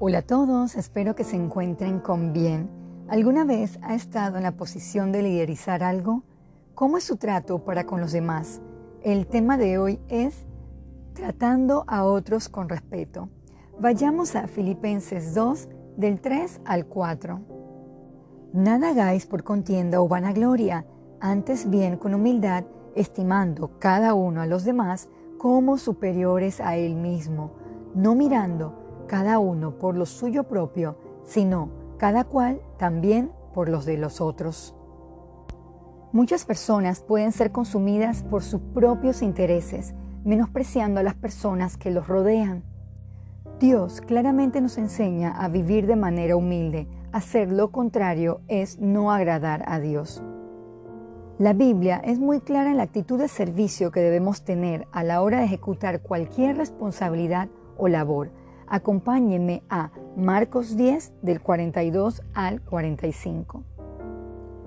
Hola a todos, espero que se encuentren con bien. ¿Alguna vez ha estado en la posición de liderizar algo? ¿Cómo es su trato para con los demás? El tema de hoy es tratando a otros con respeto. Vayamos a Filipenses 2, del 3 al 4. Nada hagáis por contienda o vanagloria, antes bien con humildad, estimando cada uno a los demás como superiores a él mismo, no mirando cada uno por lo suyo propio, sino cada cual también por los de los otros. Muchas personas pueden ser consumidas por sus propios intereses, menospreciando a las personas que los rodean. Dios claramente nos enseña a vivir de manera humilde. Hacer lo contrario es no agradar a Dios. La Biblia es muy clara en la actitud de servicio que debemos tener a la hora de ejecutar cualquier responsabilidad o labor, Acompáñenme a Marcos 10 del 42 al 45.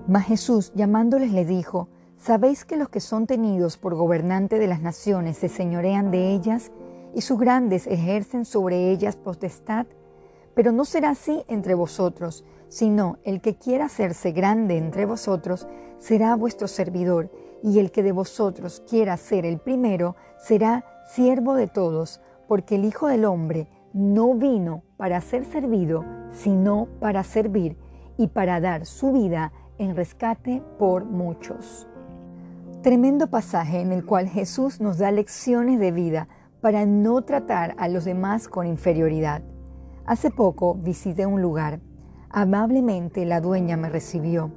Mas Jesús llamándoles le dijo, ¿sabéis que los que son tenidos por gobernante de las naciones se señorean de ellas y sus grandes ejercen sobre ellas potestad? Pero no será así entre vosotros, sino el que quiera hacerse grande entre vosotros será vuestro servidor, y el que de vosotros quiera ser el primero será siervo de todos, porque el Hijo del Hombre no vino para ser servido, sino para servir y para dar su vida en rescate por muchos. Tremendo pasaje en el cual Jesús nos da lecciones de vida para no tratar a los demás con inferioridad. Hace poco visité un lugar. Amablemente la dueña me recibió.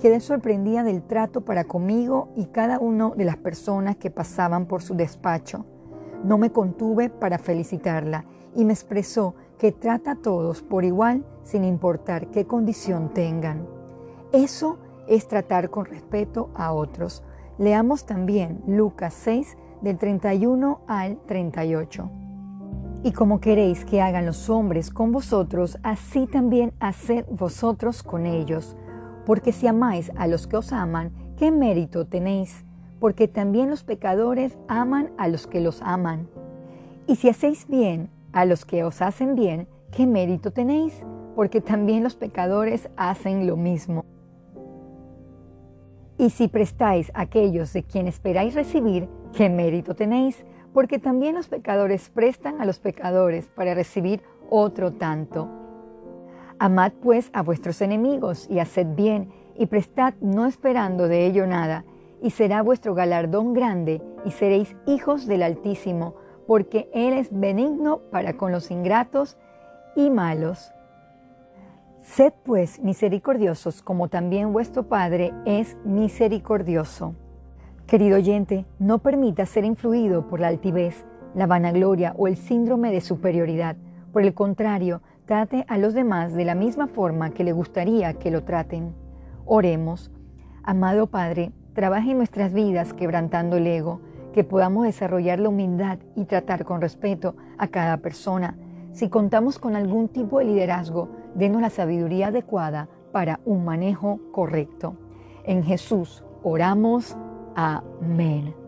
Quedé sorprendida del trato para conmigo y cada una de las personas que pasaban por su despacho. No me contuve para felicitarla y me expresó que trata a todos por igual sin importar qué condición tengan. Eso es tratar con respeto a otros. Leamos también Lucas 6 del 31 al 38. Y como queréis que hagan los hombres con vosotros, así también haced vosotros con ellos. Porque si amáis a los que os aman, ¿qué mérito tenéis? Porque también los pecadores aman a los que los aman. Y si hacéis bien a los que os hacen bien, ¿qué mérito tenéis? Porque también los pecadores hacen lo mismo. Y si prestáis a aquellos de quien esperáis recibir, ¿qué mérito tenéis? Porque también los pecadores prestan a los pecadores para recibir otro tanto. Amad pues a vuestros enemigos y haced bien y prestad no esperando de ello nada, y será vuestro galardón grande y seréis hijos del Altísimo, porque Él es benigno para con los ingratos y malos. Sed pues misericordiosos como también vuestro Padre es misericordioso. Querido oyente, no permita ser influido por la altivez, la vanagloria o el síndrome de superioridad. Por el contrario, trate a los demás de la misma forma que le gustaría que lo traten. Oremos. Amado Padre, trabaje en nuestras vidas quebrantando el ego que podamos desarrollar la humildad y tratar con respeto a cada persona. Si contamos con algún tipo de liderazgo, denos la sabiduría adecuada para un manejo correcto. En Jesús oramos. Amén.